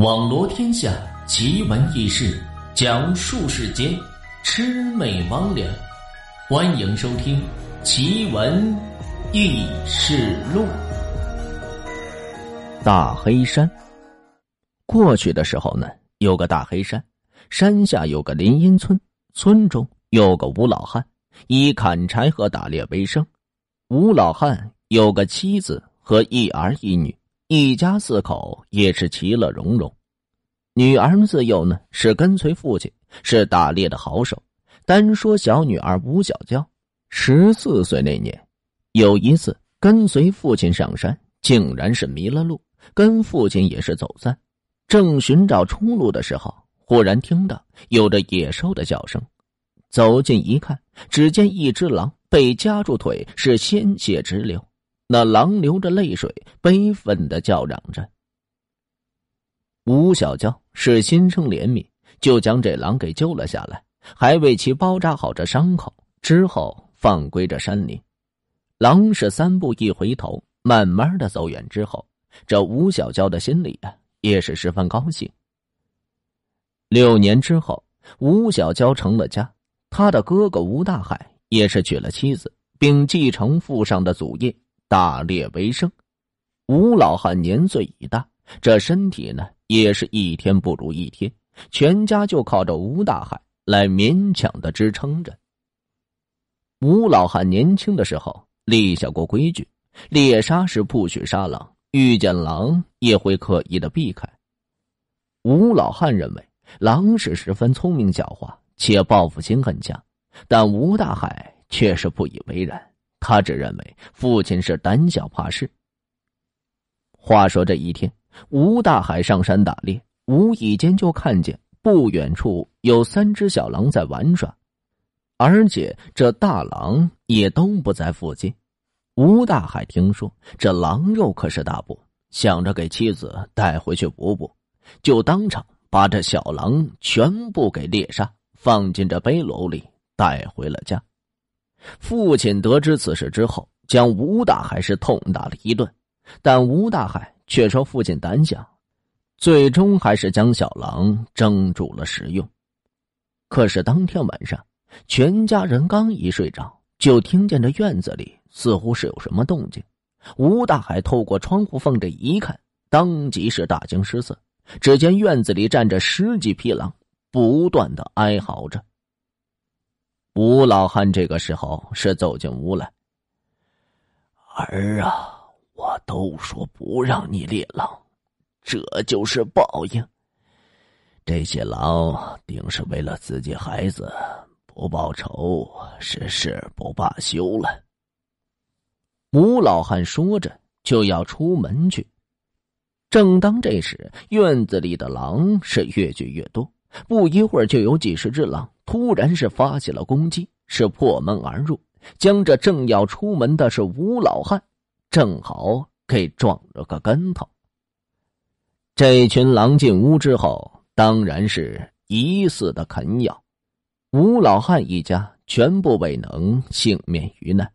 网罗天下奇闻异事，讲述世间魑魅魍魉。欢迎收听《奇闻异事录》。大黑山。过去的时候呢，有个大黑山，山下有个林荫村，村中有个吴老汉，以砍柴和打猎为生。吴老汉有个妻子和一儿一女。一家四口也是其乐融融，女儿自幼呢是跟随父亲，是打猎的好手。单说小女儿吴小娇，十四岁那年，有一次跟随父亲上山，竟然是迷了路，跟父亲也是走散。正寻找出路的时候，忽然听到有着野兽的叫声，走近一看，只见一只狼被夹住腿，是鲜血直流。那狼流着泪水，悲愤的叫嚷着。吴小娇是心生怜悯，就将这狼给救了下来，还为其包扎好这伤口，之后放归这山林。狼是三步一回头，慢慢的走远之后，这吴小娇的心里啊，也是十分高兴。六年之后，吴小娇成了家，他的哥哥吴大海也是娶了妻子，并继承父上的祖业。打猎为生，吴老汉年岁已大，这身体呢也是一天不如一天，全家就靠着吴大海来勉强的支撑着。吴老汉年轻的时候立下过规矩，猎杀是不许杀狼，遇见狼也会刻意的避开。吴老汉认为狼是十分聪明狡猾，且报复心很强，但吴大海却是不以为然。他只认为父亲是胆小怕事。话说这一天，吴大海上山打猎，无意间就看见不远处有三只小狼在玩耍，而且这大狼也都不在附近。吴大海听说这狼肉可是大补，想着给妻子带回去补补，就当场把这小狼全部给猎杀，放进这背篓里带回了家。父亲得知此事之后，将吴大海是痛打了一顿，但吴大海却说父亲胆小，最终还是将小狼蒸煮了食用。可是当天晚上，全家人刚一睡着，就听见这院子里似乎是有什么动静。吴大海透过窗户缝这一看，当即是大惊失色，只见院子里站着十几匹狼，不断的哀嚎着。吴老汉这个时候是走进屋来。儿啊，我都说不让你猎狼，这就是报应。这些狼定是为了自己孩子，不报仇是誓不罢休了。吴老汉说着就要出门去，正当这时，院子里的狼是越聚越多，不一会儿就有几十只狼。突然是发起了攻击，是破门而入，将这正要出门的是吴老汉，正好给撞了个跟头。这群狼进屋之后，当然是疑似的啃咬，吴老汉一家全部未能幸免于难。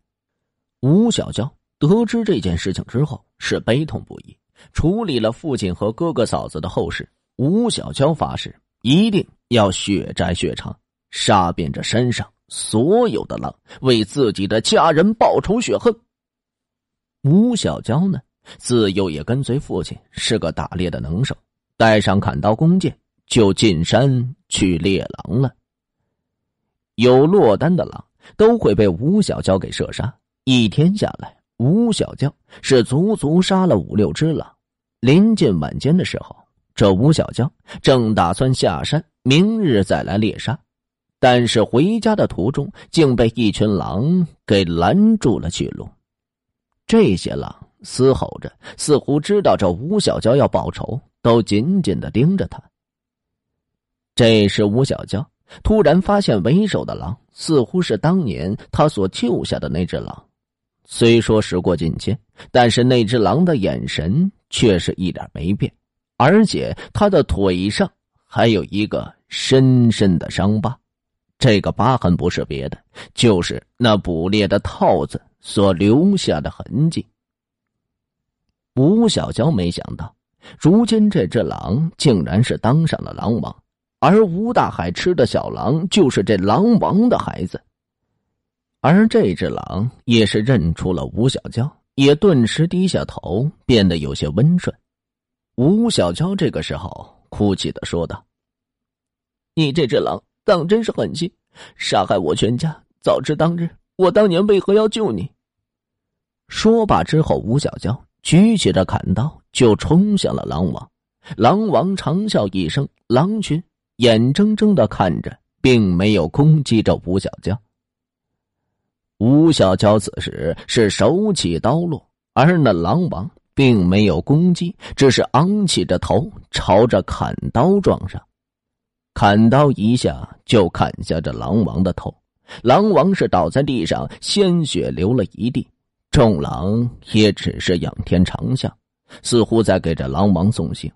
吴小娇得知这件事情之后，是悲痛不已，处理了父亲和哥哥嫂子的后事。吴小娇发誓，一定要血债血偿。杀遍这山上所有的狼，为自己的家人报仇雪恨。吴小娇呢，自幼也跟随父亲，是个打猎的能手，带上砍刀弓箭，就进山去猎狼了。有落单的狼，都会被吴小娇给射杀。一天下来，吴小娇是足足杀了五六只狼。临近晚间的时候，这吴小娇正打算下山，明日再来猎杀。但是回家的途中，竟被一群狼给拦住了去路。这些狼嘶吼着，似乎知道这吴小娇要报仇，都紧紧的盯着他。这时，吴小娇突然发现为首的狼似乎是当年他所救下的那只狼。虽说时过境迁，但是那只狼的眼神却是一点没变，而且他的腿上还有一个深深的伤疤。这个疤痕不是别的，就是那捕猎的套子所留下的痕迹。吴小娇没想到，如今这只狼竟然是当上了狼王，而吴大海吃的小狼就是这狼王的孩子。而这只狼也是认出了吴小娇，也顿时低下头，变得有些温顺。吴小娇这个时候哭泣的说道：“你这只狼当真是狠心，杀害我全家！早知当日，我当年为何要救你？”说罢之后，吴小娇举起着砍刀就冲向了狼王。狼王长啸一声，狼群眼睁睁的看着，并没有攻击着吴小娇。吴小娇此时是手起刀落，而那狼王并没有攻击，只是昂起着头朝着砍刀撞上。砍刀一下就砍下这狼王的头，狼王是倒在地上，鲜血流了一地。众狼也只是仰天长啸，似乎在给这狼王送行。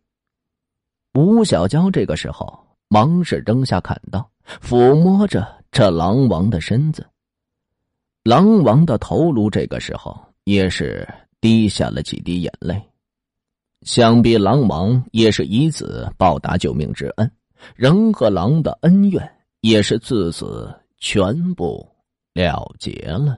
吴小娇这个时候忙是扔下砍刀，抚摸着这狼王的身子。狼王的头颅这个时候也是滴下了几滴眼泪，想必狼王也是以此报答救命之恩，人和狼的恩怨也是自此全部了结了。